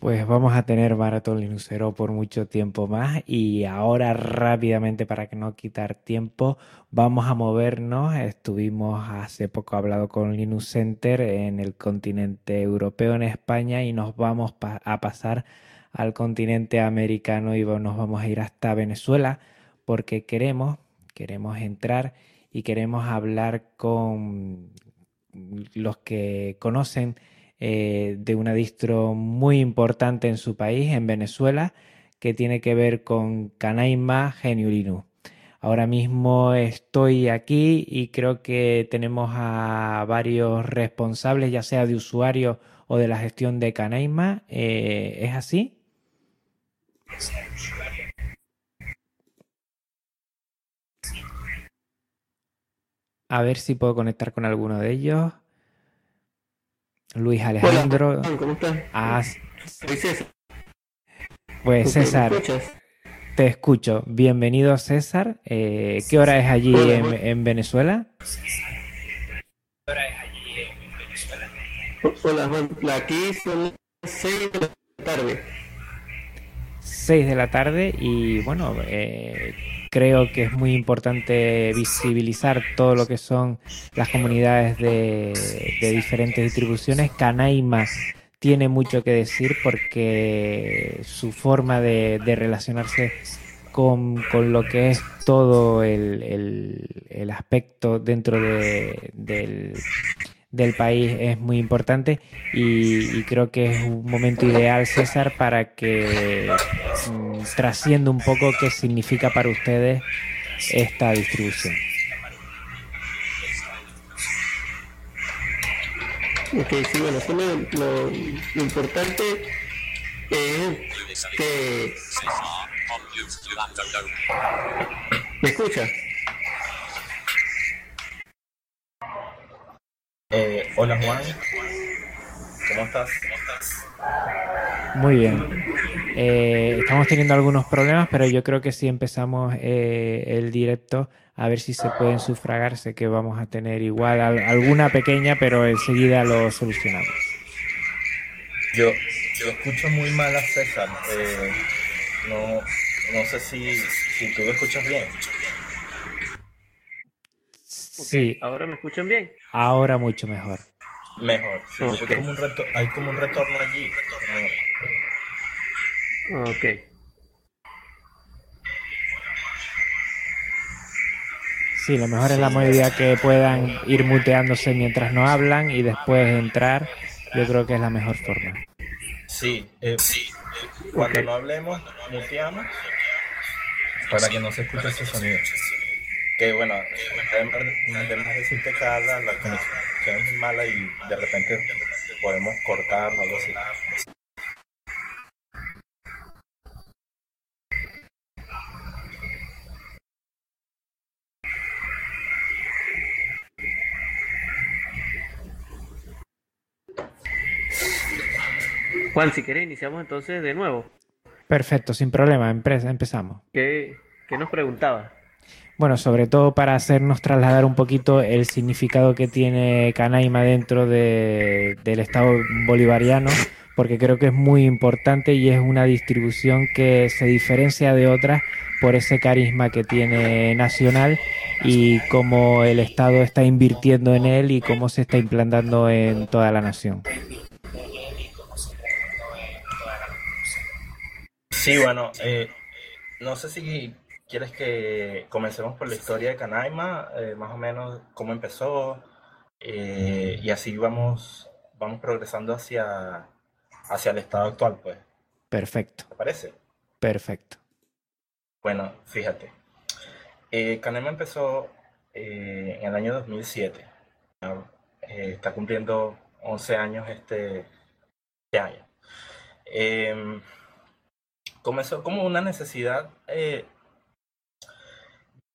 Pues vamos a tener Maratón Linuxero por mucho tiempo más y ahora rápidamente para que no quitar tiempo vamos a movernos. Estuvimos hace poco hablado con Linux Center en el continente europeo en España y nos vamos a pasar al continente americano y nos vamos a ir hasta Venezuela porque queremos, queremos entrar y queremos hablar con los que conocen eh, de una distro muy importante en su país, en Venezuela, que tiene que ver con Canaima Geniulinu. Ahora mismo estoy aquí y creo que tenemos a varios responsables, ya sea de usuario o de la gestión de Canaima. Eh, ¿Es así? A ver si puedo conectar con alguno de ellos. Luis Alejandro. ¿cómo estás? Ah, César. Pues César, te escucho. Bienvenido César. Eh, ¿Qué hora es allí en, en, Venezuela? ¿Qué hora es allí en Venezuela? Hola Juan, aquí son 6 de la tarde. 6 de la tarde y bueno, eh, creo que es muy importante visibilizar todo lo que son las comunidades de, diferentes distribuciones. Canaima tiene mucho que decir porque su forma de, relacionarse con, lo que es todo el, aspecto dentro del, del país es muy importante y, creo que es un momento ideal, César, para que mm, trascienda un poco qué significa para ustedes esta distribución. Ok, sí, bueno, lo, lo importante es que... ¿Me escucha? Eh, hola Juan, ¿cómo estás? Muy bien. Eh, estamos teniendo algunos problemas, pero yo creo que si empezamos eh, el directo, a ver si se pueden sufragarse, que vamos a tener igual alguna pequeña, pero enseguida lo solucionamos. Yo, yo escucho muy mal a César. no, no sé si, si tú lo escuchas bien. Sí. ¿Ahora me escuchan bien? Ahora mucho mejor. Mejor. hay, como un hay como un retorno allí. Ok. Sí, lo mejor es la medida que puedan ir muteándose mientras no hablan y después entrar. Yo creo que es la mejor forma. Sí, eh, cuando no hablemos, muteamos para que no se escuche ese sonido que bueno, además decir que cada la conexión es mala y de repente podemos cortar o algo así. Juan, si querés, iniciamos entonces de nuevo. Perfecto, sin problema, empezamos. ¿Qué, qué nos preguntaba? Bueno, sobre todo para hacernos trasladar un poquito el significado que tiene Canaima dentro del Estado bolivariano, porque creo que es muy importante y es una distribución que se diferencia de otras por ese carisma que tiene nacional y cómo el Estado está invirtiendo en él y cómo se está implantando en toda la nación. Sí, bueno, eh, no sé si ¿Quieres que comencemos por la historia de Canaima? Eh, más o menos cómo empezó. Eh, y así vamos, vamos progresando hacia, hacia el estado actual, pues. Perfecto. ¿Te parece? Perfecto. Bueno, fíjate. Eh, Canaima empezó en el año 2007. está cumpliendo 11 años este, este año. Comenzó como una necesidad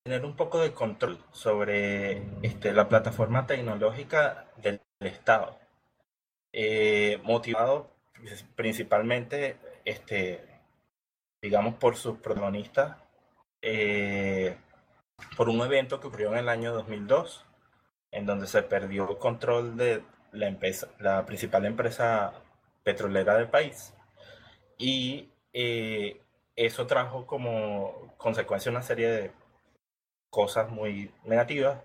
tener un poco de control sobre este, la plataforma tecnológica del, Estado, eh, motivado principalmente, este, digamos, por sus protagonistas, eh, por un evento que ocurrió en el año 2002, en donde se perdió el control de la, empresa, la principal empresa petrolera del país. y eh, eso trajo como consecuencia una serie de cosas muy negativas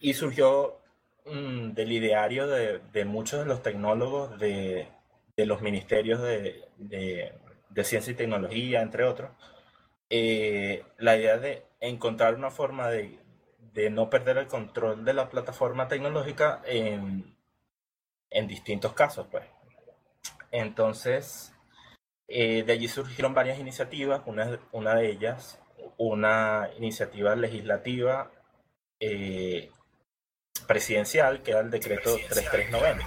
y surgió mm, del ideario de, de, muchos de los tecnólogos de, de los ministerios de, de, ciencia y tecnología, entre otros, eh, la idea de encontrar una forma de, no perder el control de la plataforma tecnológica en, en distintos casos, pues. Entonces, eh, de allí surgieron varias iniciativas, una, una de ellas, una iniciativa legislativa eh, presidencial, que era el decreto 3390.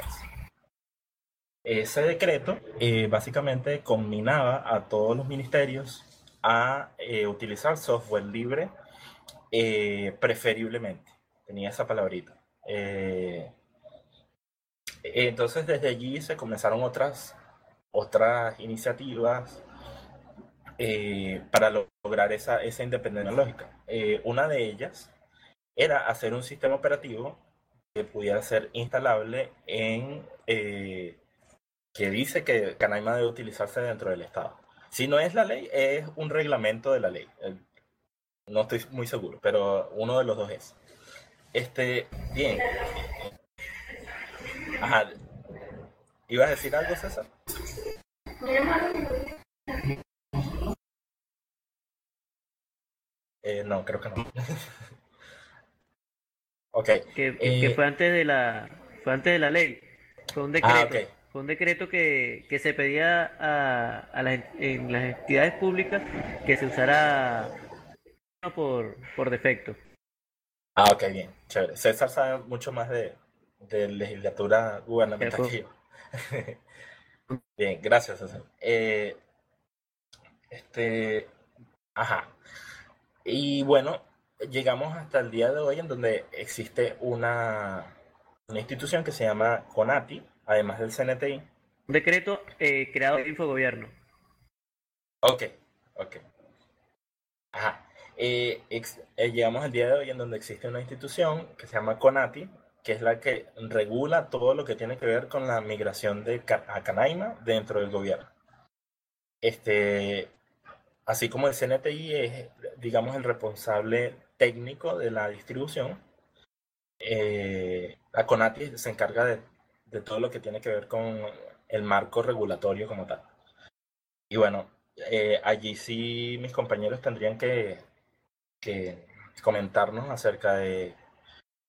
Ese decreto eh, básicamente combinaba a todos los ministerios a utilizar software libre, preferiblemente. Tenía esa palabrita. entonces desde allí se comenzaron otras otras iniciativas eh, para lograr esa, esa independencia lógica. Eh, una de ellas era hacer un sistema operativo que pudiera ser instalable en eh, que dice que Canaima debe utilizarse dentro del Estado. Si no es la ley, es un reglamento de la ley. No estoy muy seguro, pero uno de los dos es. Este, bien. Ajá. ¿Ibas a decir algo, César? Eh, no, creo que no. ok. Que, eh, fue antes de la fue antes de la ley. Fue un ah, decreto. Fue un decreto que, que se pedía a, a las, en las entidades públicas que se usara por, por defecto. Ah, ok, bien, chévere. César sabe mucho más de, de legislatura gubernamental que yo. Bien, gracias, César. Eh, este, ajá. Y bueno, llegamos hasta el día de hoy en donde existe una, una institución que se llama CONATI, además del CNTI. Un decreto eh, creado por Infogobierno. Ok, ok. Ajá. Eh, llegamos al día de hoy en donde existe una institución que se llama CONATI, que es la que regula todo lo que tiene que ver con la migración de a Canaima dentro del gobierno. Este, así como el CNTI es, digamos, el responsable técnico de la distribución, eh, la CONATI se encarga de, de, todo lo que tiene que ver con el marco regulatorio como tal. Y bueno, eh, allí sí mis compañeros tendrían que, que comentarnos acerca de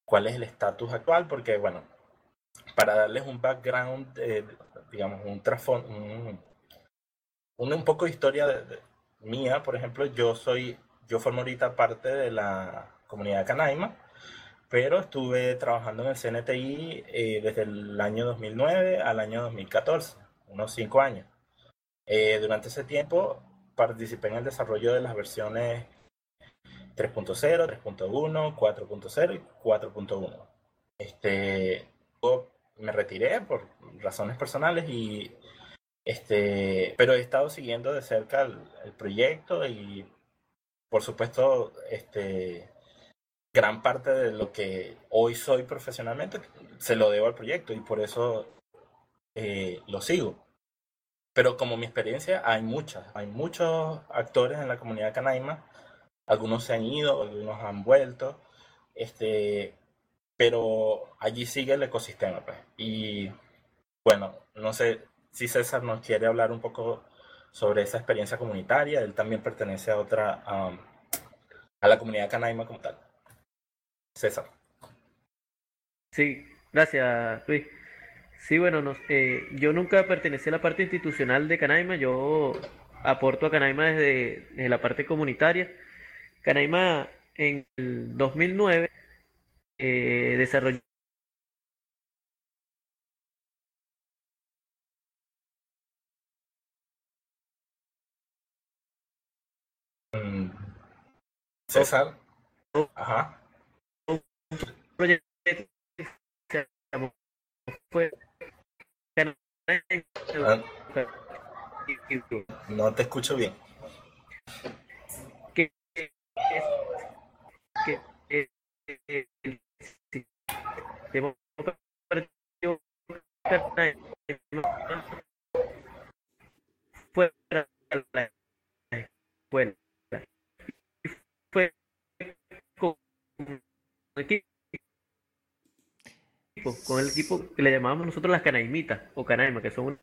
cuál es el estatus actual, porque bueno, para darles un background, digamos, un trasfondo, un, un, poco de historia mía, por ejemplo, yo soy, yo formo ahorita parte de la comunidad Canaima, pero estuve trabajando en el CNTI eh, desde el año 2009 al año 2014, unos cinco años. Eh, durante ese tiempo participé en el desarrollo de las versiones 3.0, 3.1, 4.0 y 4.1. Este, me retiré por razones personales y este, pero he estado siguiendo de cerca el, proyecto y por supuesto este gran parte de lo que hoy soy profesionalmente se lo debo al proyecto y por eso eh, lo sigo. Pero como mi experiencia hay muchas, hay muchos actores en la comunidad canaima algunos se han ido, algunos han vuelto, este, pero allí sigue el ecosistema. Pues. Y bueno, no sé si César nos quiere hablar un poco sobre esa experiencia comunitaria. Él también pertenece a otra, a la comunidad canaima como tal. César. Sí, gracias Luis. Sí, bueno, no, eh, yo nunca pertenecí a la parte institucional de Canaima, yo aporto a Canaima desde, desde la parte comunitaria Canaima en el 2009 eh, desarrolló. César. Ajá. Un proyecto fue ah. No te escucho bien que el sistema operativo fuera de la escuela. Fue con con el equipo que le llamábamos nosotros las canaimitas o canaima, que son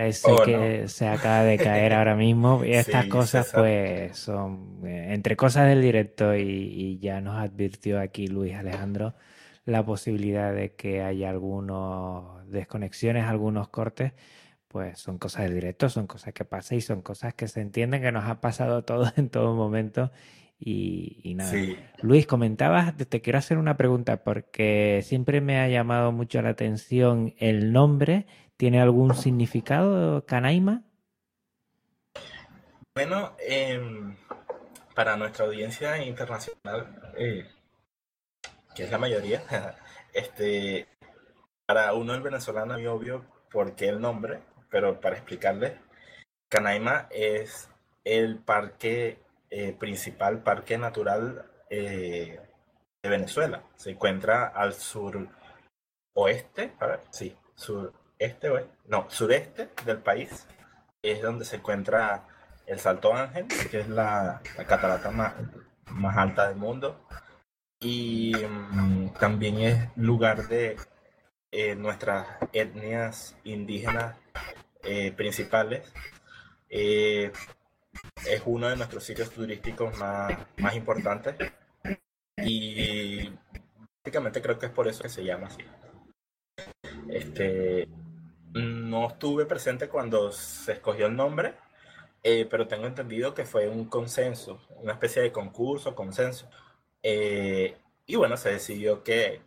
parece Oh, que se acaba de caer ahora mismo. Y estas Sí, cosas, pues, son eh, entre cosas del directo y, y ya nos advirtió aquí Luis Alejandro la posibilidad de que haya algunos desconexiones, algunos cortes. Pues son cosas del directo, son cosas que pasan y son cosas que se entienden que nos ha pasado a todos en todo momento. Y, y nada. Sí, Luis, comentabas, te quiero hacer una pregunta porque siempre me ha llamado mucho la atención el nombre. ¿Tiene algún significado, Canaima? bueno, em, para nuestra audiencia internacional, eh, que es la mayoría, este, para uno el venezolano es obvio por qué el nombre, pero para explicarles, Canaima es el parque eh, principal, parque natural eh, de Venezuela. Se encuentra al sur oeste, a ver, sí, sureste, oeste, no, sureste del país. Es donde se encuentra el Salto Ángel, que es la, catarata más, alta del mundo. Y mm, también es lugar de eh, nuestras etnias indígenas eh, principales. Eh, es uno de nuestros sitios turísticos más, más importantes. Y básicamente creo que es por eso que se llama así. Este, no estuve presente cuando se escogió el nombre, eh, pero tengo entendido que fue un consenso, una especie de concurso, consenso. Eh, y bueno, se decidió que,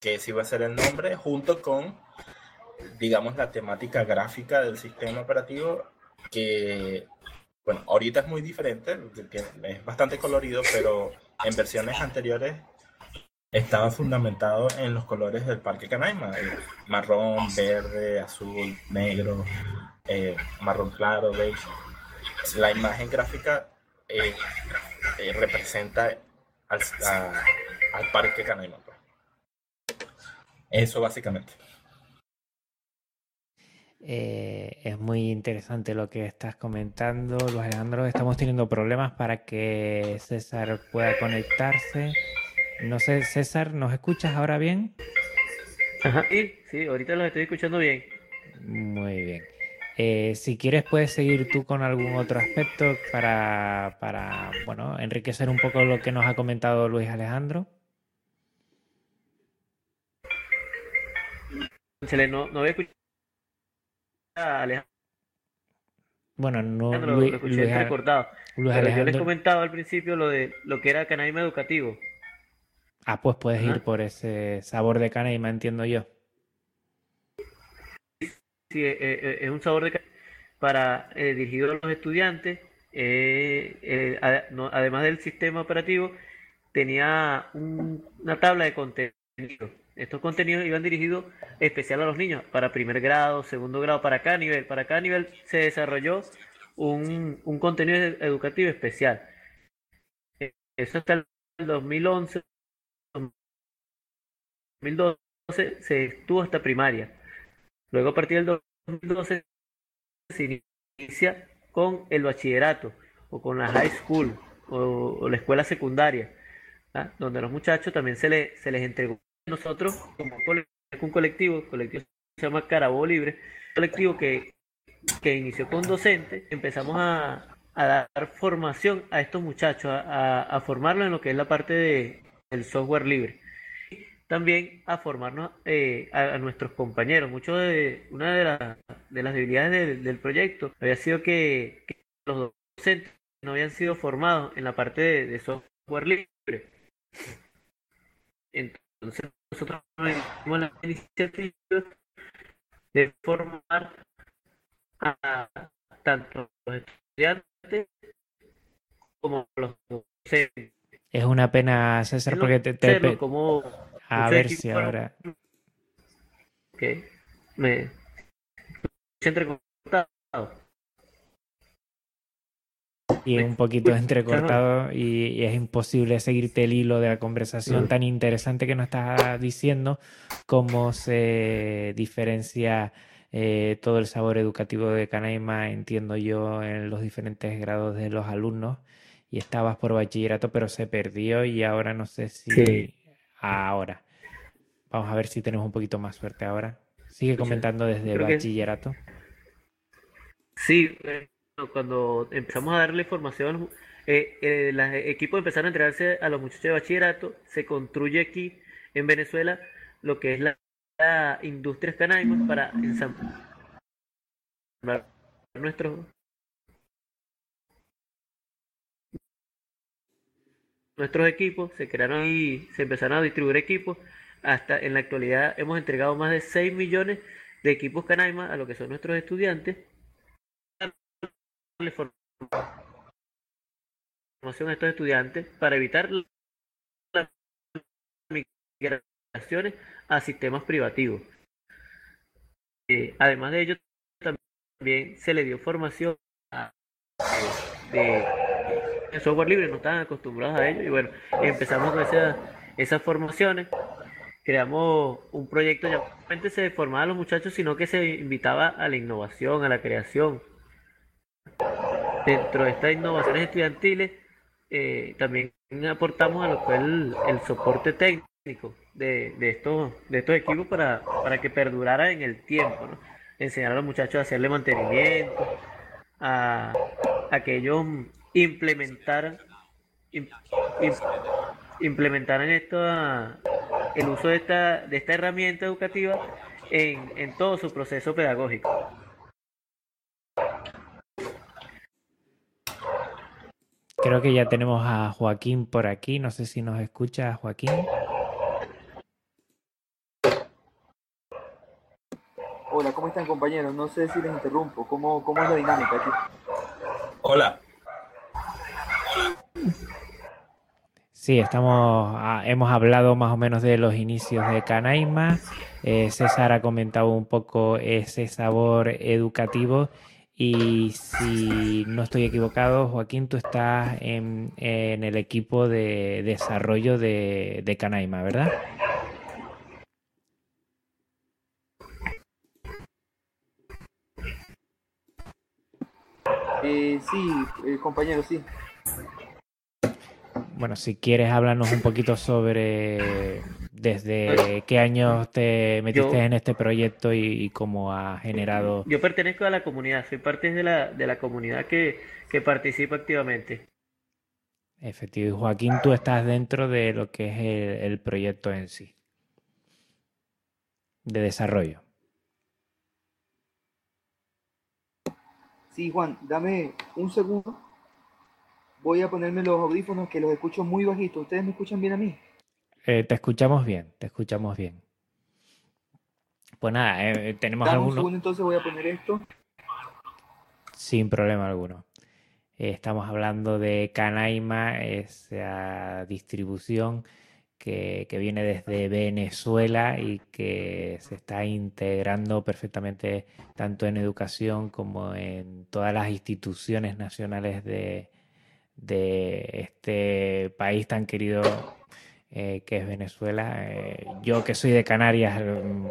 que ese iba a ser el nombre junto con, digamos, la temática gráfica del sistema operativo que, bueno, ahorita es muy diferente, es bastante colorido, pero en versiones anteriores estaba fundamentado en los colores del Parque Canaima, eh, marrón, verde, azul, negro, eh, marrón claro, beige. La imagen gráfica eh, representa al, Parque Canaima. pues. Eso básicamente. Es muy interesante lo que estás comentando, Luis Alejandro. Estamos teniendo problemas para que César pueda conectarse. No sé, César, ¿nos escuchas ahora bien? Ajá, sí, sí, ahorita los estoy escuchando bien. Muy bien. Eh, si quieres, puedes seguir tú con algún otro aspecto para, para, bueno, enriquecer un poco lo que nos ha comentado Luis Alejandro. No, no había escuchado a Alejandro, Bueno, no, lo Luis, escuché Luis. Luis Pero yo les Alejandro. comentaba al principio lo de lo que era Canaima Educativo. Ah, pues puedes ir por ese sabor de canaima, entiendo yo. Sí, eh, eh, es un sabor de para eh, dirigido a los estudiantes. eh, eh, no- además del sistema operativo, tenía un- una tabla de contenidos. Estos contenidos iban dirigidos especial a los niños, para primer grado, segundo grado, para cada nivel. Para cada nivel se desarrolló un, un contenido ed- educativo especial. Eh, Eso hasta el 2011, 2012 se estuvo hasta primaria. Luego a partir del 2012 se inicia con el bachillerato o con la high school o, la escuela secundaria, ¿ah? donde a los muchachos también se, le- se les entregó nosotros como un colectivo, colectivo se llama Carabobo Libre, colectivo que, que inició con docentes, empezamos a, a dar formación a estos muchachos, a formarlos en lo que es la parte de, del software libre también a formarnos eh, a, a nuestros compañeros. Mucho de, una de, las de las debilidades del, del proyecto había sido que, que los docentes no habían sido formados en la parte de, de software libre. Entonces nosotros tuvimos la iniciativa de formar a tanto los estudiantes como los docentes. Es una pena, César, porque te, te- como a ver si fueron- ahora. que me entrecortado. y un poquito entrecortado y, es imposible seguirte el hilo de la conversación tan interesante que nos estás diciendo, cómo se diferencia eh, todo el sabor educativo de Canaima, entiendo yo, en los diferentes grados de los alumnos. Y estabas por bachillerato, pero se perdió y ahora no sé si ahora. Vamos a ver si tenemos un poquito más suerte ahora. Sigue comentando desde bachillerato. Sí, eh, cuando empezamos a darle formación, eh, eh, los equipos empezaron a entregarse a los muchachos de bachillerato, se construye aquí en Venezuela lo que es la, industria canaima para ensamblar nuestros nuestros equipos, se crearon y se empezaron a distribuir equipos. Hasta en la actualidad hemos entregado más de 6 millones de equipos Canaima a lo que son nuestros estudiantes formación a estos estudiantes para evitar las migraciones a sistemas privativos. Eh, además de ello, también se le dio formación a, de, software libre, no estaban acostumbrados a ello y bueno, empezamos con esas formaciones creamos un proyecto, ya no se formaba a los muchachos, sino que se invitaba a la innovación, a la creación, Dentro de estas innovaciones estudiantiles, eh, también aportamos a lo que es el, soporte técnico de, estos, de estos equipos para, para que perdurara en el tiempo. Enseñar a los muchachos a hacerle mantenimiento, a, que ellos implementaran, implementaran esto, el uso de esta, de esta herramienta educativa en, en todo su proceso pedagógico. Creo que ya tenemos a Joaquín por aquí. No sé si nos escucha Joaquín. Hola, ¿cómo están compañeros? No sé si les interrumpo. ¿Cómo, cómo es la dinámica aquí? Hola. Sí, estamos, ah, hemos hablado más o menos de los inicios de Canaima. Eh, César ha comentado un poco ese sabor educativo y si no estoy equivocado, Joaquín, tú estás en, el equipo de desarrollo de, Canaima, ¿verdad? Eh, sí, eh, compañero, sí. Bueno, si quieres hablarnos un poquito sobre desde qué años te metiste en este proyecto y, cómo ha generado. Yo pertenezco a la comunidad, soy parte de la, de la comunidad que, participa activamente. Efectivo. Joaquín, tú estás dentro de lo que es el, proyecto en sí, de desarrollo. Sí, Juan, dame un segundo. Voy a ponerme los audífonos que los escucho muy bajito. ¿Ustedes me escuchan bien a mí? Eh, te escuchamos bien, te escuchamos bien. Pues nada, eh, tenemos Dame un segundo, entonces voy a poner esto. Sin problema alguno. Eh, estamos hablando de Canaima, esa distribución que, que, viene desde Venezuela y que se está integrando perfectamente tanto en educación como en todas las instituciones nacionales de, de este país tan querido eh, que es Venezuela. Eh, yo que soy de Canarias mm,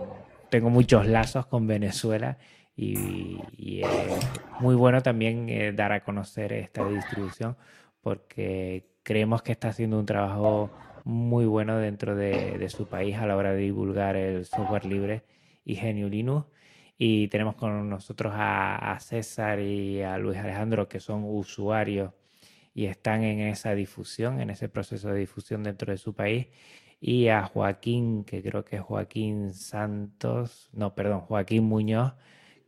tengo muchos lazos con Venezuela y, es muy bueno también eh, dar a conocer esta distribución porque creemos que está haciendo un trabajo muy bueno dentro de, su país a la hora de divulgar el software libre y Genio Linux. Y tenemos con nosotros a, a César y a Luis Alejandro, que son usuarios y están en esa difusión, en ese proceso de difusión dentro de su país. Y a Joaquín, que creo que es Joaquín Santos, no, perdón, Joaquín Muñoz,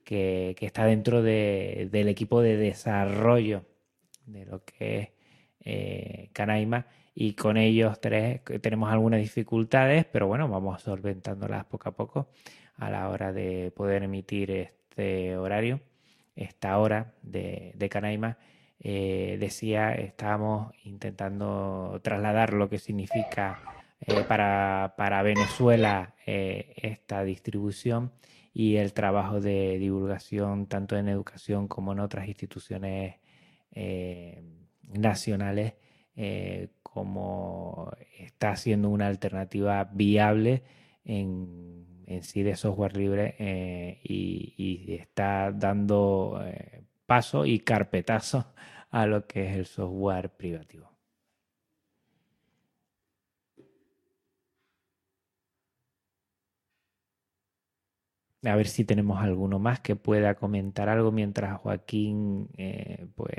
que, está dentro del equipo de desarrollo de lo que es eh, Canaima. Y con ellos tres tenemos algunas dificultades, pero bueno, vamos solventándolas poco a poco a la hora de poder emitir este horario, esta hora de, de Canaima eh, decía, estábamos intentando trasladar lo que significa eh, para, para, Venezuela eh, esta distribución y el trabajo de divulgación tanto en educación como en otras instituciones nacionales como está siendo una alternativa viable en, sí de software libre y, está dando paso y carpetazo a lo que es el software privativo. A ver si tenemos alguno más que pueda comentar algo mientras Joaquín eh, pues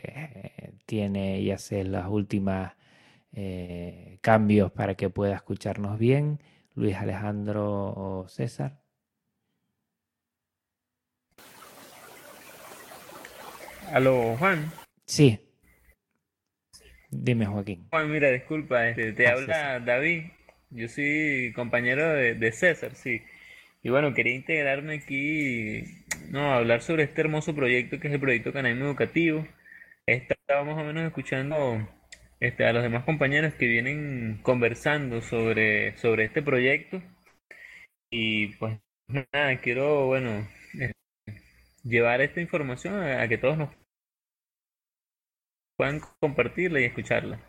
tiene y hace los últimos eh, cambios para que pueda escucharnos bien. Luis Alejandro César. Aló, Juan. Sí. Dime, Joaquín. Juan, mira, disculpa, este, te ah, habla David. Yo soy compañero de, de César, sí. Y bueno, quería integrarme aquí, no, hablar sobre este hermoso proyecto que es el proyecto Canaima Educativo. Estaba más o menos escuchando este, a los demás compañeros que vienen conversando sobre, sobre este proyecto. Y pues nada, quiero, bueno, llevar esta información a que todos nos puedan compartirla y escucharla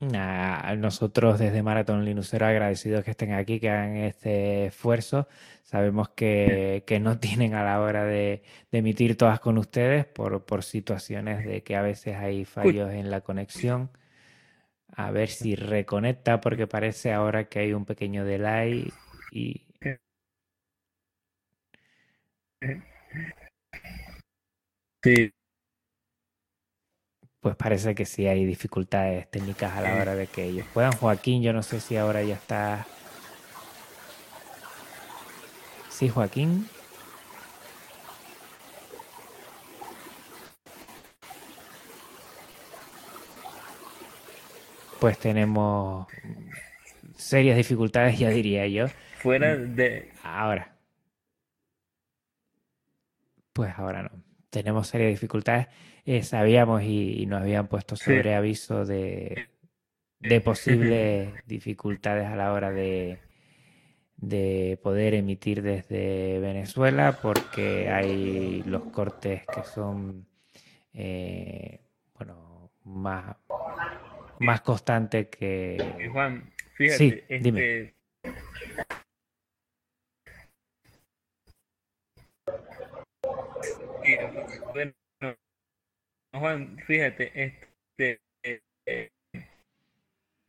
nosotros desde Marathon Linuxero agradecidos que estén aquí, que hagan este esfuerzo. Sabemos que, no tienen a la hora de, emitir todas con ustedes por, por, situaciones de que a veces hay fallos en la conexión. A ver si reconecta, porque parece ahora que hay un pequeño delay y... Sí, pues parece que sí hay dificultades técnicas a la hora de que ellos puedan. Joaquín, yo no sé si ahora ya está. Sí, Joaquín. Pues tenemos serias dificultades, ya diría yo. Fuera de. Ahora. Pues ahora no. Tenemos serias dificultades. Eh, sabíamos y, nos habían puesto sobre aviso de, posibles dificultades a la hora de, de poder emitir desde Venezuela porque hay los cortes que son eh, bueno más más constantes que Juan fíjate sí, dime. Bueno, Juan, fíjate, este, eh,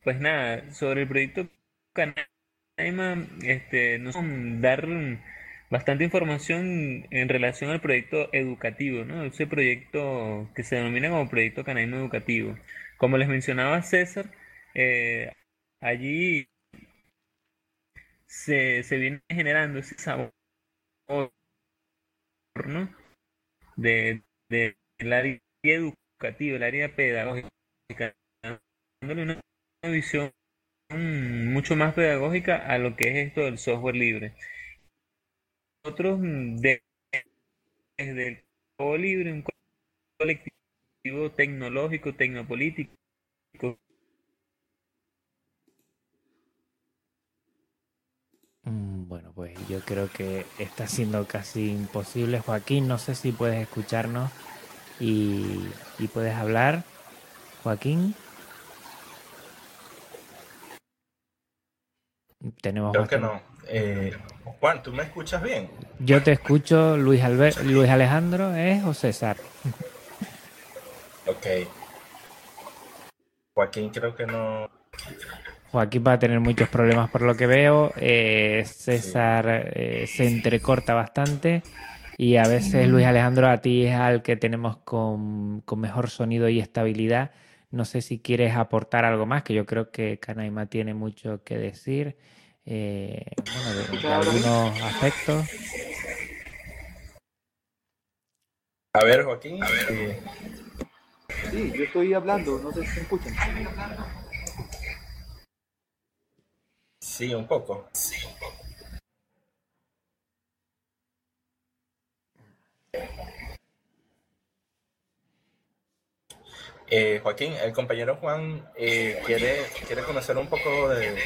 pues nada, sobre el proyecto Canaima, este, nos dar bastante información en relación al proyecto educativo, ¿no? Ese proyecto que se denomina como proyecto Canaima Educativo. Como les mencionaba César, eh, allí se, se viene generando ese sabor, ¿no? De, de, del área educativo, el área pedagógica, dándole una, visión mucho más pedagógica a lo que es esto del software libre. Nosotros desde el libre, un colectivo tecnológico, tecnopolítico, mm, Bueno, pues yo creo que está siendo casi imposible. Joaquín, no sé si puedes escucharnos y, puedes hablar, Joaquín. Tenemos Creo que no. Eh, Juan, ¿tú me escuchas bien? Yo te escucho, Luis, Luis Alejandro, ¿es o César? Ok. Joaquín creo que no. Joaquín va a tener muchos problemas por lo que veo. Eh, César eh, se entrecorta bastante. Y a veces, Luis Alejandro, a ti es al que tenemos con, mejor sonido y estabilidad. No sé si quieres aportar algo más, que yo creo que Canaima tiene mucho que decir. Eh, bueno, de, algunos aspectos. A ver, Joaquín. Sí, yo estoy hablando, no sé si se escuchan. Sí, un poco. Sí, un poco. Eh, Joaquín, el compañero Juan eh, quiere, quiere conocer un poco de,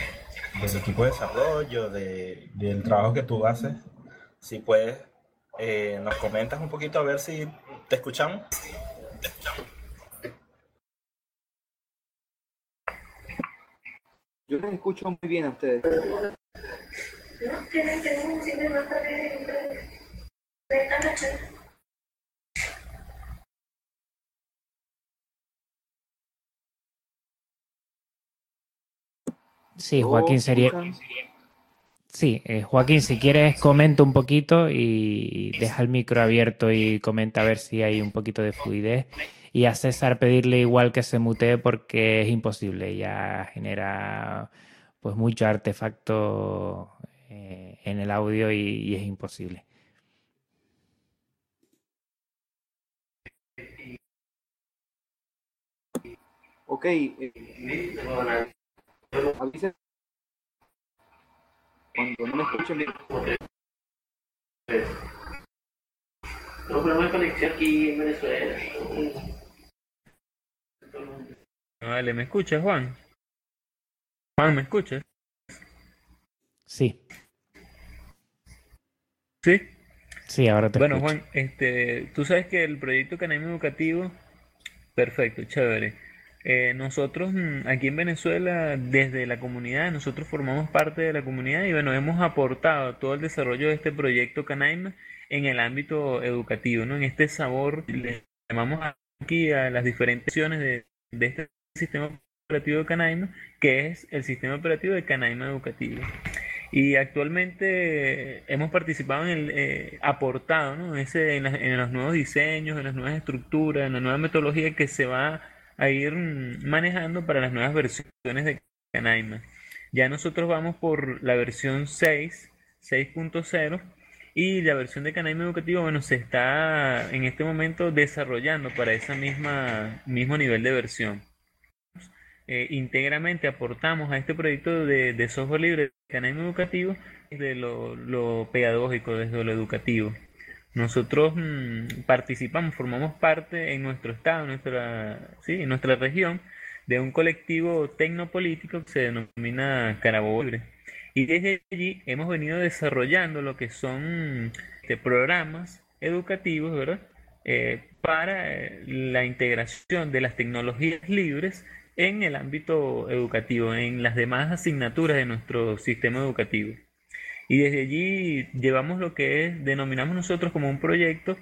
del equipo de desarrollo, de, del trabajo que tú haces. Si puedes, eh, nos comentas un poquito a ver si te escuchamos. Les escucho muy bien a ustedes. Sí, Joaquín sería... Sí, eh, Joaquín, si quieres comenta un poquito y deja el micro abierto y comenta a ver si hay un poquito de fluidez. Y a César pedirle igual que se mutee porque es imposible, ya genera pues mucho artefacto eh, en el audio y, es imposible. Ok. Eh, cuando no me escuchen bien. No, problema de conexión aquí en Venezuela. Vale, ¿me escuchas, Juan? Juan, ¿me escuchas? Sí. ¿Sí? Sí, ahora te Bueno, Juan, este, tú sabes que el proyecto Canaima Educativo, perfecto, chévere. Eh, nosotros mm, aquí en Venezuela, desde la comunidad, nosotros formamos parte de la comunidad y bueno, hemos aportado todo el desarrollo de este proyecto Canaima en el ámbito educativo, ¿no? En este sabor, le llamamos aquí a las diferentes opciones de, de este sistema operativo de Canaima, que es el sistema operativo de Canaima Educativo. Y actualmente hemos participado en el, eh, aportado ¿no? En, en, los nuevos diseños, en las nuevas estructuras, en la nueva metodología que se va a ir manejando para las nuevas versiones de Canaima. Ya nosotros vamos por la versión 6, 6.0 y la versión de Canaima Educativo, bueno, se está en este momento desarrollando para ese mismo nivel de versión. Eh, íntegramente aportamos a este proyecto de, software libre de Canaima Educativo desde lo, pedagógico, desde lo educativo. Nosotros mm, participamos, formamos parte en nuestro estado, en nuestra, sí, en nuestra región, de un colectivo tecnopolítico que se denomina Carabobo Libre. Y desde allí hemos venido desarrollando lo que son este, programas educativos, ¿verdad? Eh, para eh, la integración de las tecnologías libres en el ámbito educativo, en las demás asignaturas de nuestro sistema educativo. Y desde allí llevamos lo que es, denominamos nosotros como un proyecto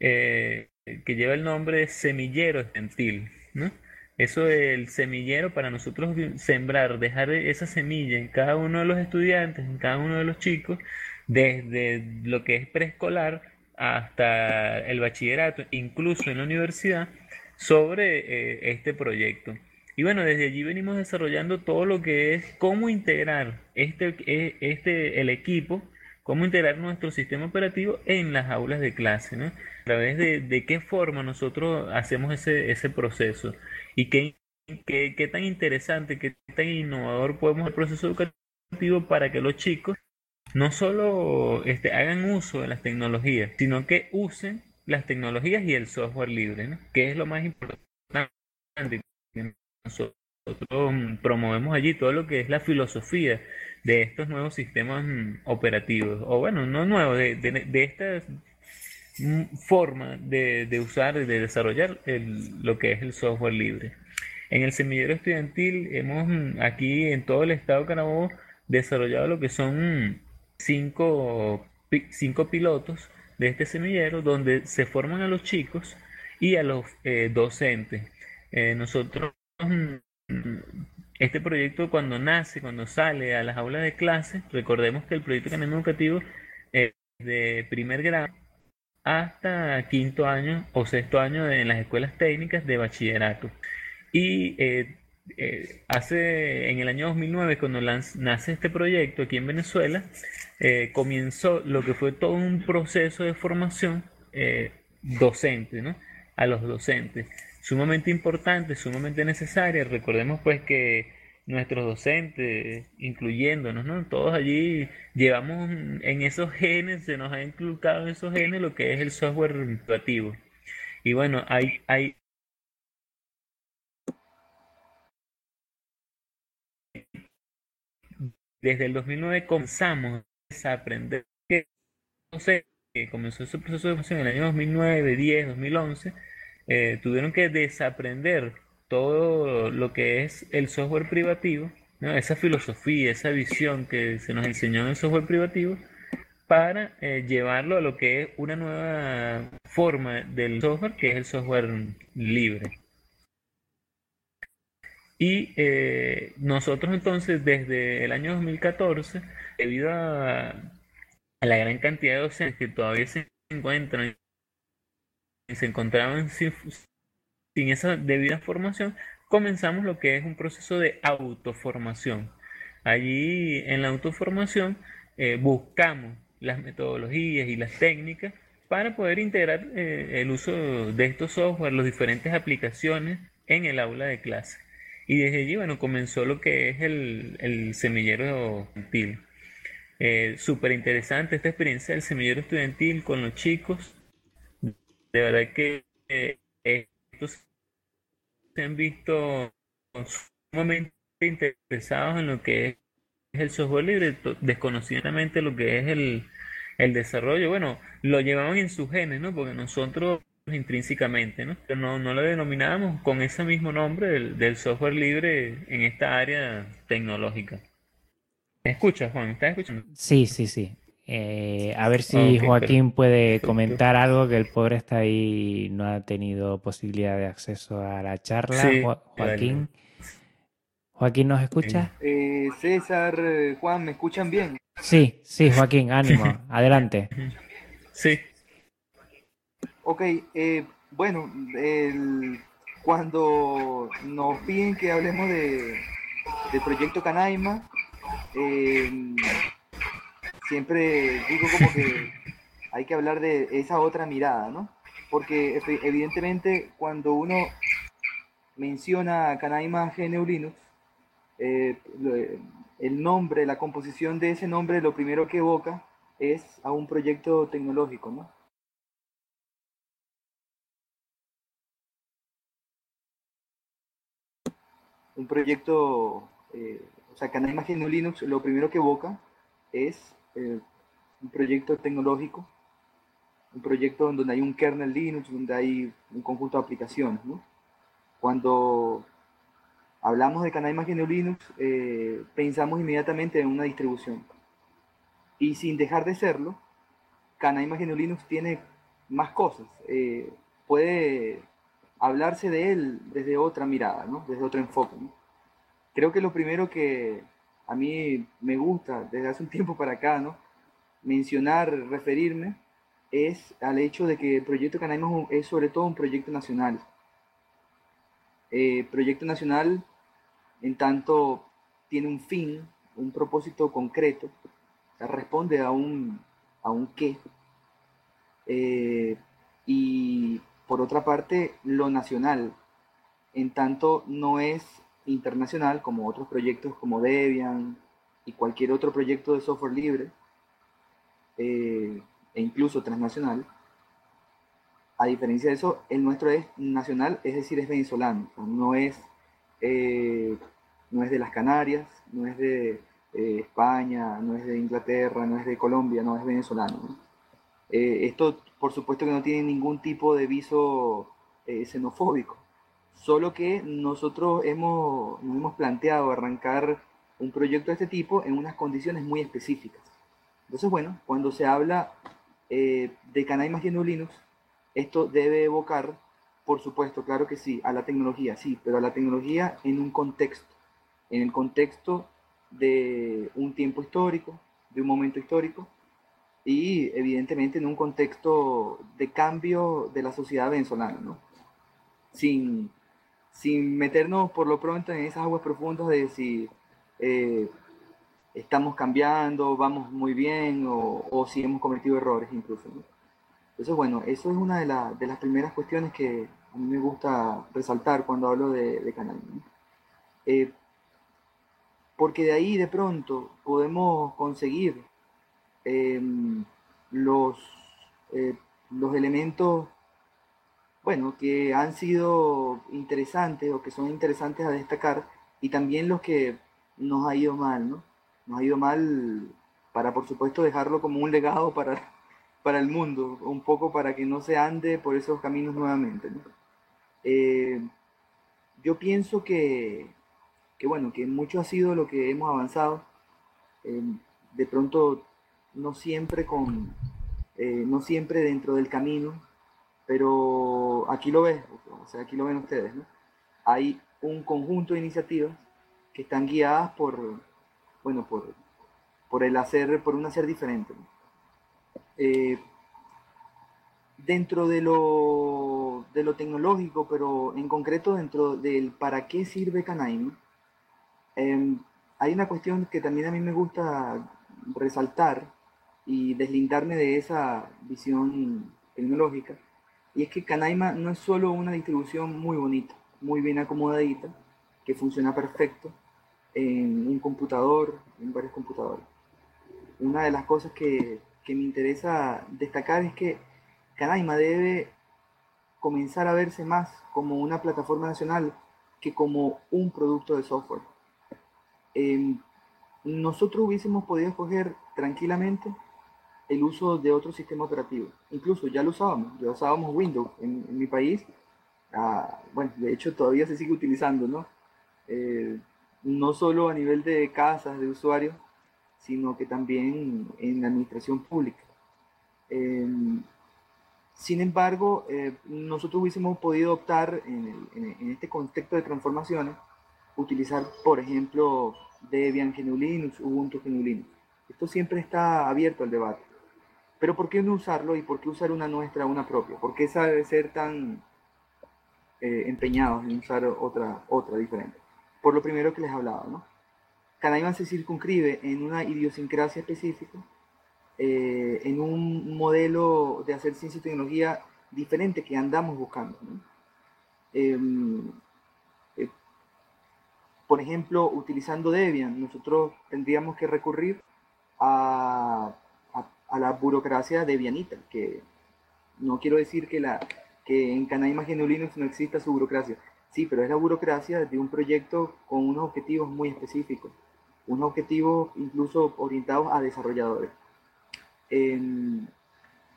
eh, que lleva el nombre de Semillero Estudiantil, ¿no? Eso del semillero para nosotros sembrar, dejar esa semilla en cada uno de los estudiantes, en cada uno de los chicos, desde lo que es preescolar hasta el bachillerato, incluso en la universidad, sobre eh, este proyecto. Y bueno, desde allí venimos desarrollando todo lo que es cómo integrar este, e, este, el equipo, cómo integrar nuestro sistema operativo en las aulas de clase. A través de, de qué forma nosotros hacemos ese, ese proceso y qué, qué, tan interesante, qué tan innovador podemos el proceso educativo para que los chicos no solo este, hagan uso de las tecnologías, sino que usen las tecnologías y el software libre, ¿no? que es lo más importante. Nosotros promovemos allí todo lo que es la filosofía de estos nuevos sistemas mm, operativos, o bueno, no nuevos, de, de, de estas forma de, usar y de desarrollar lo que es el software libre. En el semillero estudiantil hemos aquí en todo el estado de Carabobo desarrollado lo que son cinco, cinco pilotos de este semillero donde se forman a los chicos y a los eh, docentes. Eh, nosotros, este proyecto cuando nace, cuando sale a las aulas de clase, recordemos que el proyecto académico educativo es de primer grado hasta quinto año o sexto año en las escuelas técnicas de bachillerato. Y eh, eh, hace en el año 2009, cuando nace este proyecto aquí en Venezuela, eh, comenzó lo que fue todo un proceso de formación docente, ¿no? A los docentes. Sumamente importante, sumamente necesaria. Recordemos pues que nuestros docentes, incluyéndonos, ¿no? Todos allí llevamos en esos genes, se nos ha inculcado en esos genes lo que es el software educativo. Y bueno, hay, hay desde el 2009 comenzamos a aprender que, comenzó ese proceso de formación en el año 2009, 10, 2011, tuvieron que desaprender todo lo que es el software privativo esa filosofía, esa visión que se nos enseñó en el software privativo para eh, llevarlo a lo que es una nueva forma del software, que es el software libre. Y eh, nosotros entonces desde el año 2014, debido a, la gran cantidad de docentes que todavía se encuentran y se encontraban sin, sin esa debida formación, comenzamos lo que es un proceso de autoformación. Allí en la autoformación eh, buscamos las metodologías y las técnicas para poder integrar eh, el uso de estos software, las diferentes aplicaciones en el aula de clase. Y desde allí, bueno, comenzó lo que es el, semillero estudiantil. Eh, Súper interesante esta experiencia del semillero estudiantil con los chicos. De verdad que estos se han visto sumamente interesados en lo que es el software libre, desconocidamente lo que es el, el desarrollo. Bueno, lo llevamos en sus genes, ¿no? Porque nosotros intrínsecamente, ¿no? Pero no, lo denominábamos con ese mismo nombre del, software libre en esta área tecnológica. ¿Me escuchas, Juan? ¿Me estás escuchando? Sí, sí, sí. Eh, a ver si Joaquín puede comentar algo, que el pobre está ahí, no ha tenido posibilidad de acceso a la charla. Joaquín. Joaquín, ¿nos escucha? Eh, César, eh, Juan, ¿me escuchan bien? Sí, sí, Joaquín, ánimo, adelante. Sí. Ok, bueno, cuando nos piden que hablemos de, del proyecto Canaima, siempre digo como que hay que hablar de esa otra mirada, ¿no? Porque evidentemente cuando uno menciona Canaima GNU Linux, eh, el nombre, la composición de ese nombre, lo primero que evoca es a un proyecto tecnológico, ¿no? Un proyecto, eh, o sea, Canaima GNU Linux, lo primero que evoca es eh, un proyecto tecnológico, un proyecto donde hay un kernel Linux, donde hay un conjunto de aplicaciones. Cuando hablamos de Canaima GNU Linux, eh, pensamos inmediatamente en una distribución. Y sin dejar de serlo, Canaima GNU Linux tiene más cosas. Eh, puede hablarse de él desde otra mirada, desde otro enfoque. Creo que lo primero que, a mí me gusta desde hace un tiempo para acá, ¿no? Mencionar, referirme, es al hecho de que el proyecto Canaima es sobre todo un proyecto nacional. Eh, proyecto nacional, en tanto, tiene un fin, un propósito concreto, responde a un, a un qué. Eh, y por otra parte, lo nacional, en tanto no es internacional, como otros proyectos como Debian y cualquier otro proyecto de software libre, eh, e incluso transnacional, a diferencia de eso, el nuestro es nacional, es decir, es venezolano, no es, eh, no es de las Canarias, no es de eh, España, no es de Inglaterra, no es de Colombia, no es venezolano. esto, por supuesto que no tiene ningún tipo de viso xenofóbico, Solo que nosotros hemos, hemos planteado arrancar un proyecto de este tipo en unas condiciones muy específicas. Entonces, bueno, cuando se habla eh, de Canaima GNU Linux, esto debe evocar, por supuesto, claro que sí, a la tecnología, sí, pero a la tecnología en un contexto, en el contexto de un tiempo histórico, de un momento histórico, y evidentemente en un contexto de cambio de la sociedad venezolana, ¿no? Sin, sin meternos por lo pronto en esas aguas profundas de si eh, estamos cambiando, vamos muy bien o, si hemos cometido errores incluso. Entonces, bueno, eso es una de, las primeras cuestiones que a mí me gusta resaltar cuando hablo de, canal. Eh, porque de ahí de pronto podemos conseguir em, los, eh, los elementos bueno, que han sido interesantes o que son interesantes a destacar y también los que nos ha ido mal, ¿no? Nos ha ido mal para, por supuesto, dejarlo como un legado para, para el mundo, un poco para que no se ande por esos caminos nuevamente, ¿no? Eh, yo pienso que que bueno, que mucho ha sido lo que hemos avanzado. Eh, de pronto, no siempre con, eh, no siempre dentro del camino, pero aquí lo ves, o sea, aquí lo ven ustedes, ¿no? Hay un conjunto de iniciativas que están guiadas por, bueno, por, por el hacer, por un hacer diferente. Eh, dentro de lo, de lo tecnológico, pero en concreto dentro del para qué sirve Canaima, em, hay una cuestión que también a mí me gusta resaltar y deslindarme de esa visión tecnológica, y es que Canaima no es solo una distribución muy bonita, muy bien acomodadita, que funciona perfecto en un computador, en varios computadores. Una de las cosas que, que me interesa destacar es que Canaima debe comenzar a verse más como una plataforma nacional que como un producto de software. Em, nosotros hubiésemos podido escoger tranquilamente el uso de otro sistema operativo. Incluso ya lo usábamos, ya usábamos Windows en, mi país. Ah, bueno, de hecho todavía se sigue utilizando, ¿no? Eh, no solo a nivel de casas, de usuarios, sino que también en la administración pública. Em, sin embargo, eh, nosotros hubiésemos podido optar en, en, este contexto de transformaciones, utilizar, por ejemplo, Debian GNU Linux, Ubuntu GNU Linux. Esto siempre está abierto al debate. Pero ¿por qué no usarlo y por qué usar una nuestra, una propia? ¿Por qué sabe ser tan eh, empeñados en usar otra, otra diferente? Por lo primero que les hablaba, ¿no? Canaima se circunscribe en una idiosincrasia específica, eh, en un modelo de hacer ciencia y tecnología diferente que andamos buscando. ¿no? Em, eh, por ejemplo, utilizando Debian, nosotros tendríamos que recurrir a a la burocracia de Vianita, que no quiero decir que, la, que en Canaima GNU Linux no exista su burocracia, sí, pero es la burocracia de un proyecto con unos objetivos muy específicos, unos objetivos incluso orientados a desarrolladores.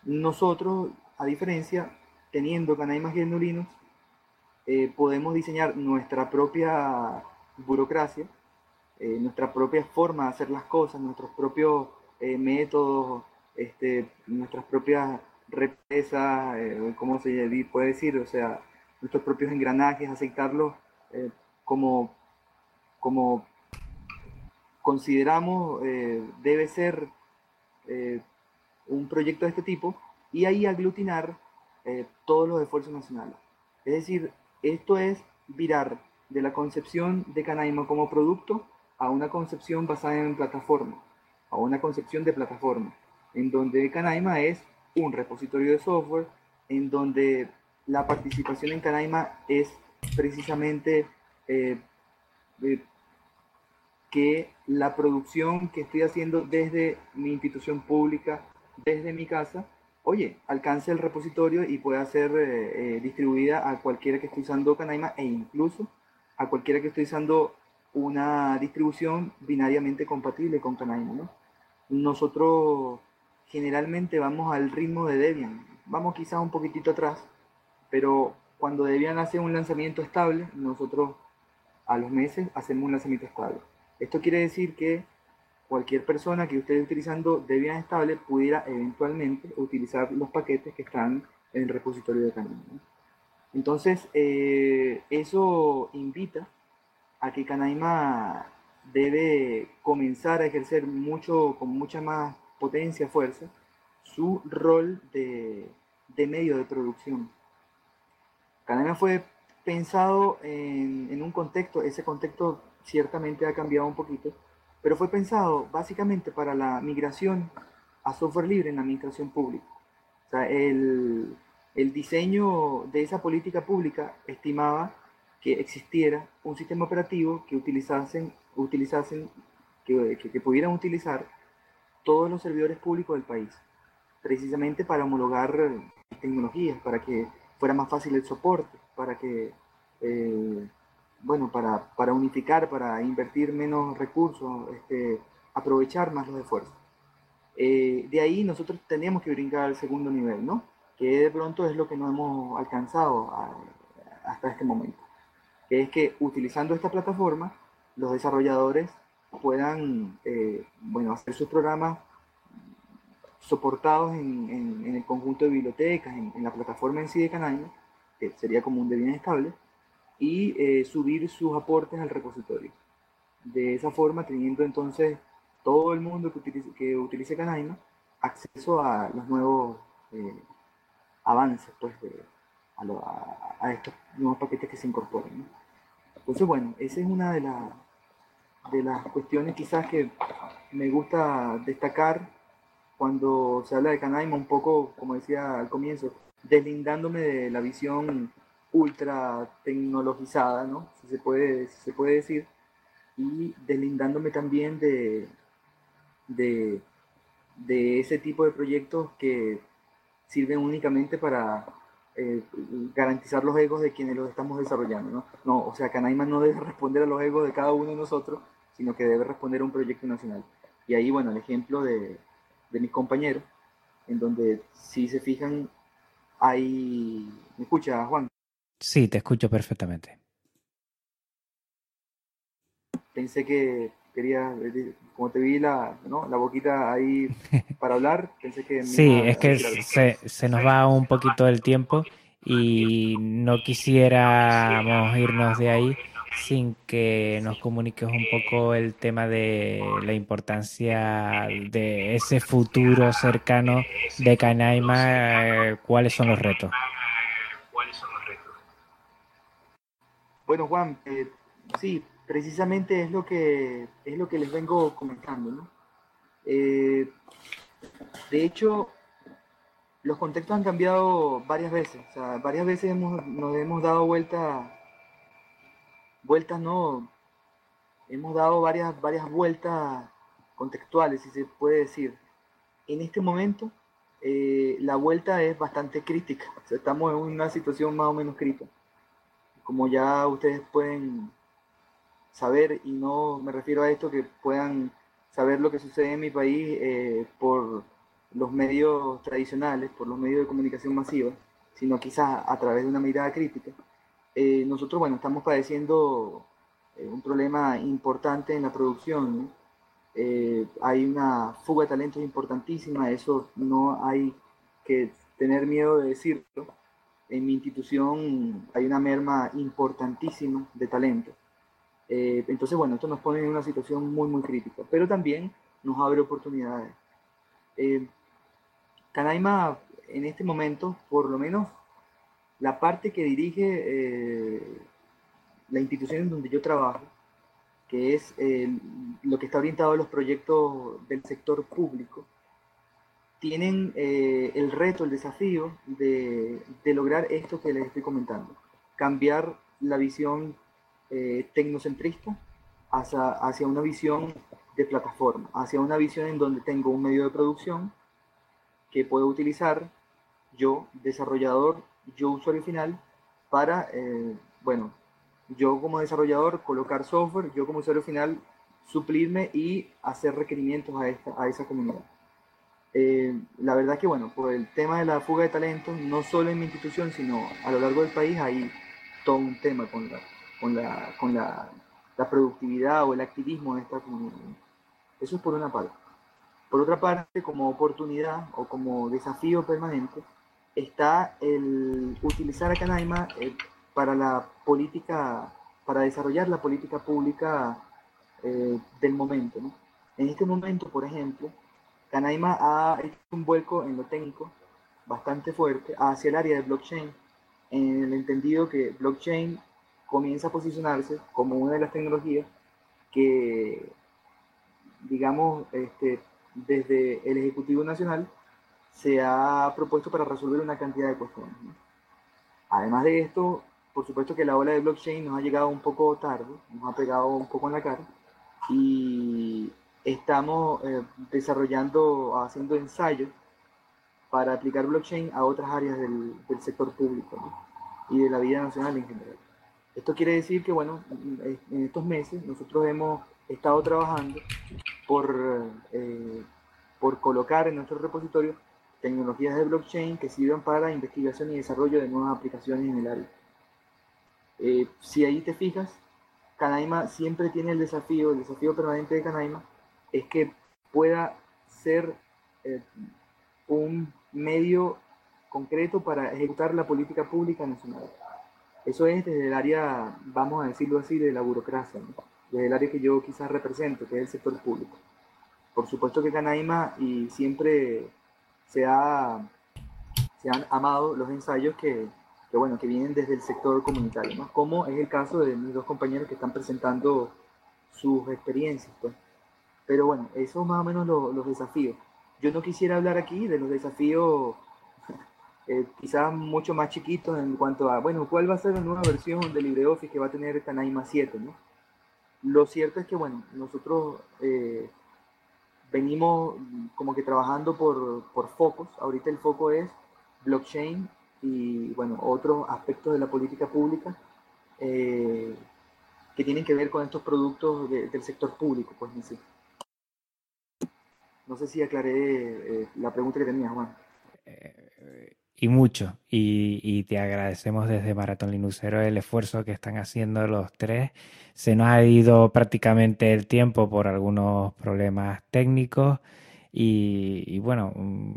nosotros, a diferencia, teniendo Canaima GNU Linux, eh, podemos diseñar nuestra propia burocracia, eh, nuestra propia forma de hacer las cosas, nuestros propios eh, métodos este, nuestras propias represas, eh, ¿cómo se puede decir? O sea, nuestros propios engranajes, aceptarlos eh, como, como consideramos eh, debe ser eh, un proyecto de este tipo y ahí aglutinar todos los esfuerzos nacionales. Es decir, esto es virar de la concepción de Canaima como producto a una concepción basada en plataforma, a una concepción de plataforma en donde Canaima es un repositorio de software, en donde la participación en Canaima es precisamente eh, que la producción que estoy haciendo desde mi institución pública, desde mi casa, oye, alcance el repositorio y pueda ser eh, eh, distribuida a cualquiera que esté usando Canaima e incluso a cualquiera que esté usando una distribución binariamente compatible con Canaima. ¿no? Nosotros generalmente vamos al ritmo de Debian. Vamos quizás un poquitito atrás, pero cuando Debian hace un lanzamiento estable, nosotros a los meses hacemos un lanzamiento estable. Esto quiere decir que cualquier persona que esté utilizando Debian estable pudiera eventualmente utilizar los paquetes que están en el repositorio de Canaima. Entonces, eh, eso invita a que Canaima debe comenzar a ejercer mucho, con mucha más potencia, fuerza, su rol de, medio de producción. Cadena fue pensado en, un contexto, ese contexto ciertamente ha cambiado un poquito, pero fue pensado básicamente para la migración a software libre en la administración pública. O sea, el, el diseño de esa política pública estimaba que existiera un sistema operativo que utilizasen, utilizasen que pudieran utilizar todos los servidores públicos del país, precisamente para homologar tecnologías, para que fuera más fácil el soporte, para que, eh, bueno, para, para, unificar, para invertir menos recursos, este, aprovechar más los esfuerzos. Eh, de ahí nosotros teníamos que brincar al segundo nivel, ¿no? Que de pronto es lo que no hemos alcanzado hasta este momento. Que es que utilizando esta plataforma los desarrolladores puedan eh, bueno, hacer sus programas soportados en, el conjunto de bibliotecas, en, la plataforma en sí de Canaima, que sería como un de bien estable, y eh, subir sus aportes al repositorio. De esa forma, teniendo entonces todo el mundo que utilice, que utilice Canaima acceso a los nuevos eh, avances pues, a, estos nuevos paquetes que se incorporan. Entonces, bueno, esa es una de, de las cuestiones quizás que me gusta destacar cuando se habla de Canaima, un poco, como decía al comienzo, deslindándome de la visión ultra tecnologizada, ¿no? Si se puede, se puede decir, y deslindándome también de, de, de, ese tipo de proyectos que sirven únicamente para eh, garantizar los egos de quienes los estamos desarrollando, ¿no? No, o sea, Canaima no debe responder a los egos de cada uno de nosotros, sino que debe responder a un proyecto nacional. Y ahí, bueno, el ejemplo de, de mis compañeros, en donde si se fijan, hay... ¿Me escucha, Juan? Sí, te escucho perfectamente. Pensé que quería, como te vi la, ¿no? la boquita ahí para hablar, pensé que... Sí, es que se, se nos va un poquito el tiempo y no quisiéramos irnos de ahí sin que nos comuniques un poco el tema de la importancia de ese futuro cercano de Canaima, eh, cuáles son los retos. Bueno, Juan, eh, sí, precisamente es lo que es lo que les vengo comentando, ¿no? Eh, de hecho, los contextos han cambiado varias veces, varias veces hemos, nos hemos dado vuelta vueltas no, hemos dado varias, varias vueltas contextuales, si se puede decir. En este momento, eh, la vuelta es bastante crítica, estamos en una situación más o menos crítica. Como ya ustedes pueden saber, y no me refiero a esto, que puedan saber lo que sucede en mi país eh, por los medios tradicionales, por los medios de comunicación masiva, sino quizás a través de una mirada crítica. Eh, nosotros, bueno, estamos padeciendo eh, un problema importante en la producción. Eh, hay una fuga de talentos importantísima, eso no hay que tener miedo de decirlo. En mi institución hay una merma importantísima de talento. entonces, bueno, esto nos pone en una situación muy, muy crítica, pero también nos abre oportunidades. Canaima, en este momento, por lo menos la parte que dirige eh, la institución en donde yo trabajo, que es eh, lo que está orientado a los proyectos del sector público, tienen eh, el reto, el desafío de, lograr esto que les estoy comentando, cambiar la visión tecnocentrista hacia, hacia una visión de plataforma, hacia una visión en donde tengo un medio de producción que puedo utilizar yo, desarrollador yo usuario final para, eh, bueno, yo como desarrollador colocar software, yo como usuario final suplirme y hacer requerimientos a, esta, a esa comunidad. Eh, la verdad que, bueno, por el tema de la fuga de talentos, no solo en mi institución, sino a lo largo del país, hay todo un tema con la, con la, con la, la productividad o el activismo de esta comunidad. Eso es por una parte. Por otra parte, como oportunidad o como desafío permanente, está el utilizar a Canaima eh, para la política, para desarrollar la política pública eh, del momento. En este momento, por ejemplo, Canaima ha hecho un vuelco en lo técnico bastante fuerte hacia el área de blockchain, en el entendido que blockchain comienza a posicionarse como una de las tecnologías que, digamos, este, desde el Ejecutivo Nacional se ha propuesto para resolver una cantidad de cuestiones. Además de esto, por supuesto que la ola de blockchain nos ha llegado un poco tarde, nos ha pegado un poco en la cara y estamos eh, desarrollando, haciendo ensayos para aplicar blockchain a otras áreas del, sector público y de la vida nacional en general. Esto quiere decir que, bueno, en estos meses nosotros hemos estado trabajando por, eh, por colocar en nuestro repositorio tecnologías de blockchain que sirven para investigación y desarrollo de nuevas aplicaciones en el área. Eh, si ahí te fijas, Canaima siempre tiene el desafío, el desafío permanente de Canaima es que pueda ser eh, un medio concreto para ejecutar la política pública nacional. Eso es desde el área, vamos a decirlo así, de la burocracia, desde el área que yo quizás represento, que es el sector público. Por supuesto que Canaima y siempre se, ha, se han amado los ensayos que, que, bueno, que vienen desde el sector comunitario, ¿no? como es el caso de mis dos compañeros que están presentando sus experiencias. Pues. Pero bueno, esos son más o menos los desafíos. Yo no quisiera hablar aquí de los desafíos eh, quizás mucho más chiquitos en cuanto a, bueno, ¿cuál va a ser la nueva versión de LibreOffice que va a tener Canaima 7? ¿no? Lo cierto es que, bueno, nosotros eh, venimos como que trabajando por, por focos. Ahorita el foco es blockchain y, bueno, otros aspectos de la política pública eh, que tienen que ver con estos productos del sector público, pues en sí. No sé si aclaré eh, la pregunta que tenía, Juan. Eh, y mucho. Y, te agradecemos desde Maratón Linuxero el esfuerzo que están haciendo los tres. Se nos ha ido prácticamente el tiempo por algunos problemas técnicos. Y, bueno, mm,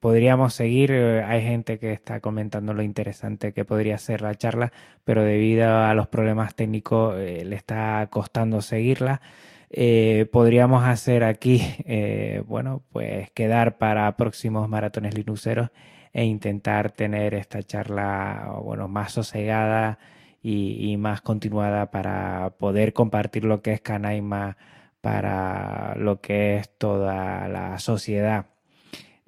podríamos seguir. Hay gente que está comentando lo interesante que podría ser la charla, pero debido a los problemas técnicos eh, le está costando seguirla. Eh, podríamos hacer aquí, eh, bueno, pues quedar para próximos maratones linuxeros e intentar tener esta charla, bueno, más sosegada y, más continuada para poder compartir lo que es Canaima para lo que es toda la sociedad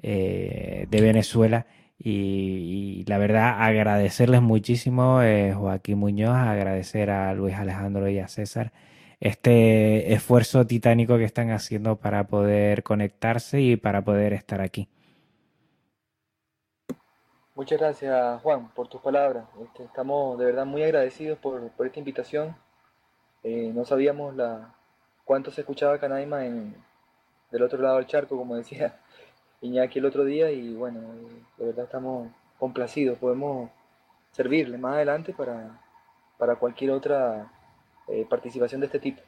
eh, de Venezuela. Y, la verdad, agradecerles muchísimo, Joaquín Muñoz, agradecer a Luis Alejandro y a César este esfuerzo titánico que están haciendo para poder conectarse y para poder estar aquí. Muchas gracias Juan por tus palabras. Este, estamos de verdad muy agradecidos por, esta invitación. Eh, no sabíamos la, cuánto se escuchaba Canaima en, del otro lado del charco, como decía Iñaki el otro día, y bueno, de verdad estamos complacidos. Podemos servirle más adelante para, cualquier otra eh, participación de este tipo.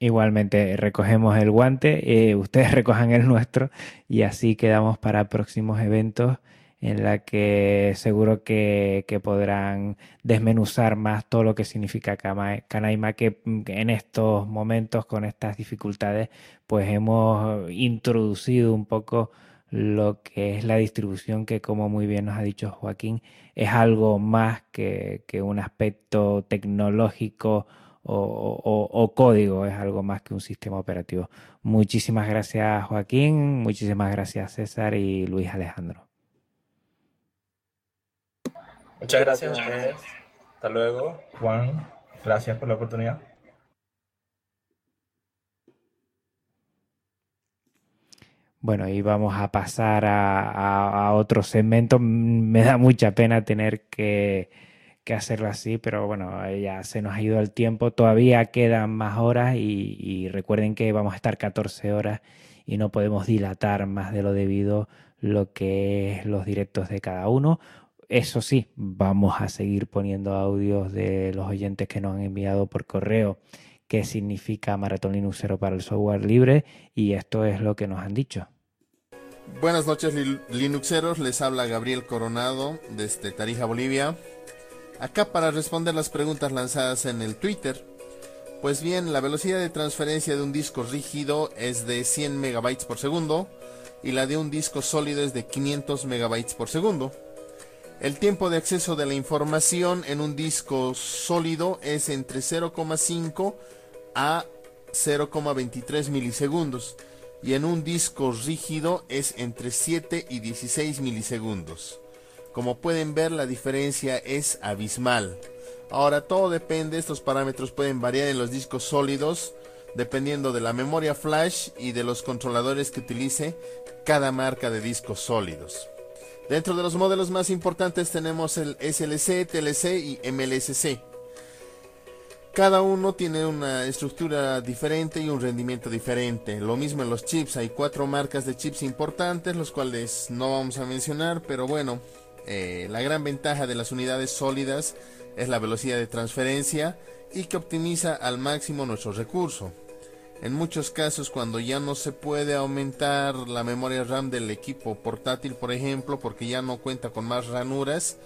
Igualmente, recogemos el guante, eh, ustedes recojan el nuestro y así quedamos para próximos eventos en la que seguro que, podrán desmenuzar más todo lo que significa Canaima, que en estos momentos, con estas dificultades, pues hemos introducido un poco lo que es la distribución, que como muy bien nos ha dicho Joaquín, es algo más que, un aspecto tecnológico o, código, es algo más que un sistema operativo. Muchísimas gracias Joaquín, muchísimas gracias César y Luis Alejandro. Muchas gracias a ustedes. Hasta luego, Juan. Gracias por la oportunidad. Bueno, y vamos a pasar a, otro segmento. Me da mucha pena tener que, hacerlo así, pero bueno, ya se nos ha ido el tiempo. Todavía quedan más horas y, recuerden que vamos a estar 14 horas y no podemos dilatar más de lo debido lo que es los directos de cada uno. Eso sí, vamos a seguir poniendo audios de los oyentes que nos han enviado por correo qué significa Maratón Linuxero para el software libre y esto es lo que nos han dicho. Buenas noches Linuxeros, les habla Gabriel Coronado desde Tarija, Bolivia. Acá para responder las preguntas lanzadas en el Twitter. Pues bien, la velocidad de transferencia de un disco rígido es de 100 megabytes por segundo y la de un disco sólido es de 500 megabytes por segundo. El tiempo de acceso de la información en un disco sólido es entre 0,5 a 0,23 milisegundos y en un disco rígido es entre 7 y 16 milisegundos. Como pueden ver la diferencia es abismal. Ahora todo depende, estos parámetros pueden variar en los discos sólidos dependiendo de la memoria flash y de los controladores que utilice cada marca de discos sólidos. Dentro de los modelos más importantes tenemos el SLC, TLC y MLSC. Cada uno tiene una estructura diferente y un rendimiento diferente. Lo mismo en los chips, hay cuatro marcas de chips importantes, los cuales no vamos a mencionar, pero bueno, eh, la gran ventaja de las unidades sólidas es la velocidad de transferencia y que optimiza al máximo nuestro recurso. En muchos casos cuando ya no se puede aumentar la memoria RAM del equipo portátil, por ejemplo, porque ya no cuenta con más ranuras,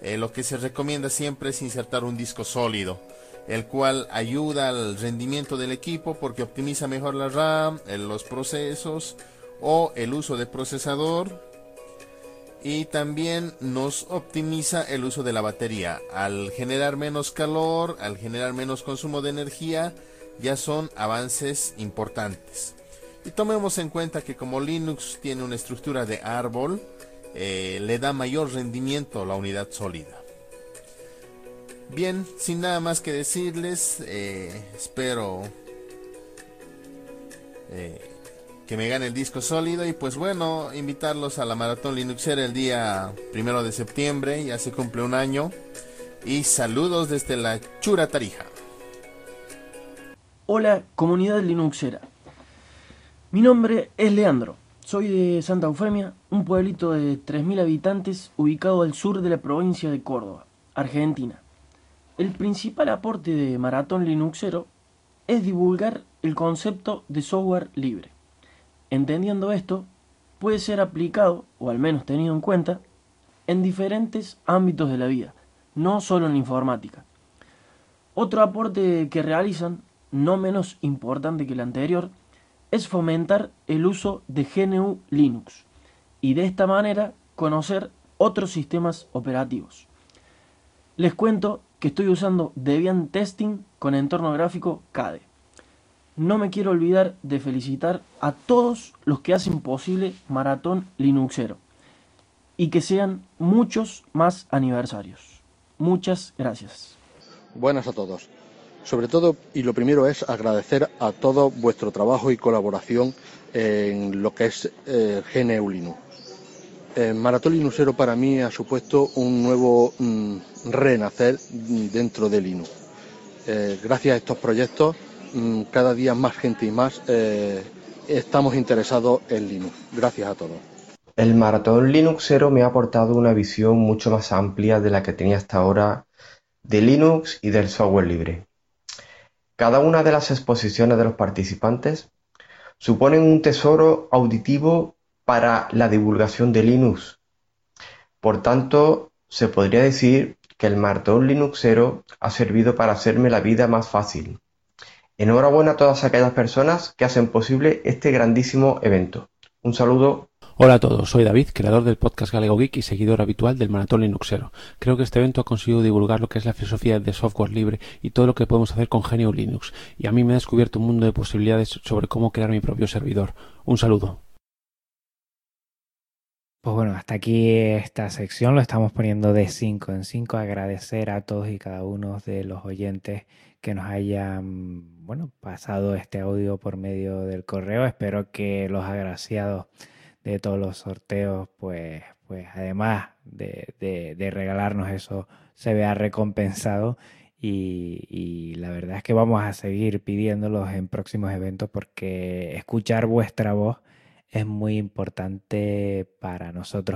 eh, lo que se recomienda siempre es insertar un disco sólido, el cual ayuda al rendimiento del equipo porque optimiza mejor la RAM, los procesos o el uso de procesador y también nos optimiza el uso de la batería. Al generar menos calor, al generar menos consumo de energía, ya son avances importantes. Y tomemos en cuenta que como Linux tiene una estructura de árbol, eh, le da mayor rendimiento a la unidad sólida. Bien, sin nada más que decirles, eh, espero eh, que me gane el disco sólido y pues bueno, invitarlos a la maratón Linuxera el día primero de septiembre, ya se cumple un año. Y saludos desde la Chura Tarija. Hola, comunidad Linuxera. Mi nombre es Leandro. Soy de Santa Eufemia, un pueblito de 3.000 habitantes ubicado al sur de la provincia de Córdoba, Argentina. El principal aporte de Maratón Linuxero es divulgar el concepto de software libre. Entendiendo esto, puede ser aplicado, o al menos tenido en cuenta, en diferentes ámbitos de la vida, no solo en informática. Otro aporte que realizan, no menos importante que el anterior, es fomentar el uso de GNU Linux y de esta manera conocer otros sistemas operativos. Les cuento que estoy usando Debian Testing con entorno gráfico CADE no me quiero olvidar de felicitar a todos los que hacen posible Maratón Linuxero y que sean muchos más aniversarios. Muchas gracias. Buenas a todos. Sobre todo, y lo primero es agradecer a todo vuestro trabajo y colaboración en lo que es eh, GNU Linux. Eh, Maratón Linuxero para mí ha supuesto un nuevo mm, renacer dentro de Linux. Eh, gracias a estos proyectos Mm, cada día más gente y más eh, estamos interesados en Linux. Gracias a todos. El maratón Linuxero me ha aportado una visión mucho más amplia de la que tenía hasta ahora de Linux y del software libre. Cada una de las exposiciones de los participantes suponen un tesoro auditivo para la divulgación de Linux. Por tanto, se podría decir que el maratón Linuxero ha servido para hacerme la vida más fácil Enhorabuena a todas aquellas personas que hacen posible este grandísimo evento. Un saludo. Hola a todos, soy David, creador del podcast Galego Geek y seguidor habitual del Maratón Linuxero. Creo que este evento ha conseguido divulgar lo que es la filosofía de software libre y todo lo que podemos hacer con Genio Linux. Y a mí me ha descubierto un mundo de posibilidades sobre cómo crear mi propio servidor. Un saludo. Pues bueno, hasta aquí esta sección lo estamos poniendo de 5 en 5. Agradecer a todos y cada uno de los oyentes que nos hayan bueno, pasado este audio por medio del correo. Espero que los agraciados de todos los sorteos, pues, pues además de, regalarnos eso, se vea recompensado. Y, y, la verdad es que vamos a seguir pidiéndolos en próximos eventos porque escuchar vuestra voz es muy importante para nosotros.